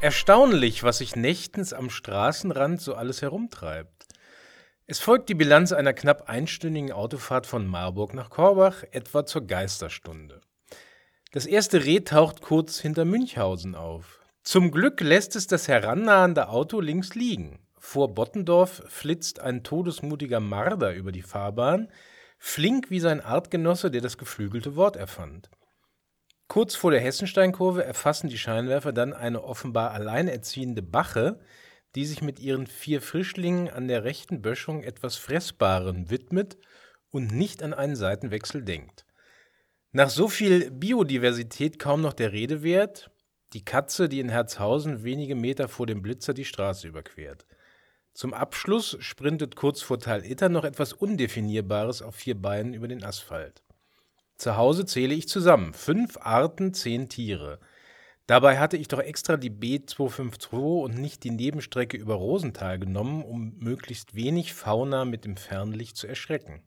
Erstaunlich, was sich nächtens am Straßenrand so alles herumtreibt. Es folgt die Bilanz einer knapp einstündigen Autofahrt von Marburg nach Korbach, etwa zur Geisterstunde. Das erste Reh taucht kurz hinter Münchhausen auf. Zum Glück lässt es das herannahende Auto links liegen. Vor Bottendorf flitzt ein todesmutiger Marder über die Fahrbahn, flink wie sein Artgenosse, der das geflügelte Wort erfand. Kurz vor der Hessensteinkurve erfassen die Scheinwerfer dann eine offenbar alleinerziehende Bache, die sich mit ihren vier Frischlingen an der rechten Böschung etwas Fressbarem widmet und nicht an einen Seitenwechsel denkt. Nach so viel Biodiversität kaum noch der Rede wert, die Katze, die in Herzhausen wenige Meter vor dem Blitzer die Straße überquert. Zum Abschluss sprintet kurz vor Tal Itter noch etwas Undefinierbares auf vier Beinen über den Asphalt. Zu Hause zähle ich zusammen. Fünf Arten, zehn Tiere. Dabei hatte ich doch extra die B252 und nicht die Nebenstrecke über Rosenthal genommen, um möglichst wenig Fauna mit dem Fernlicht zu erschrecken.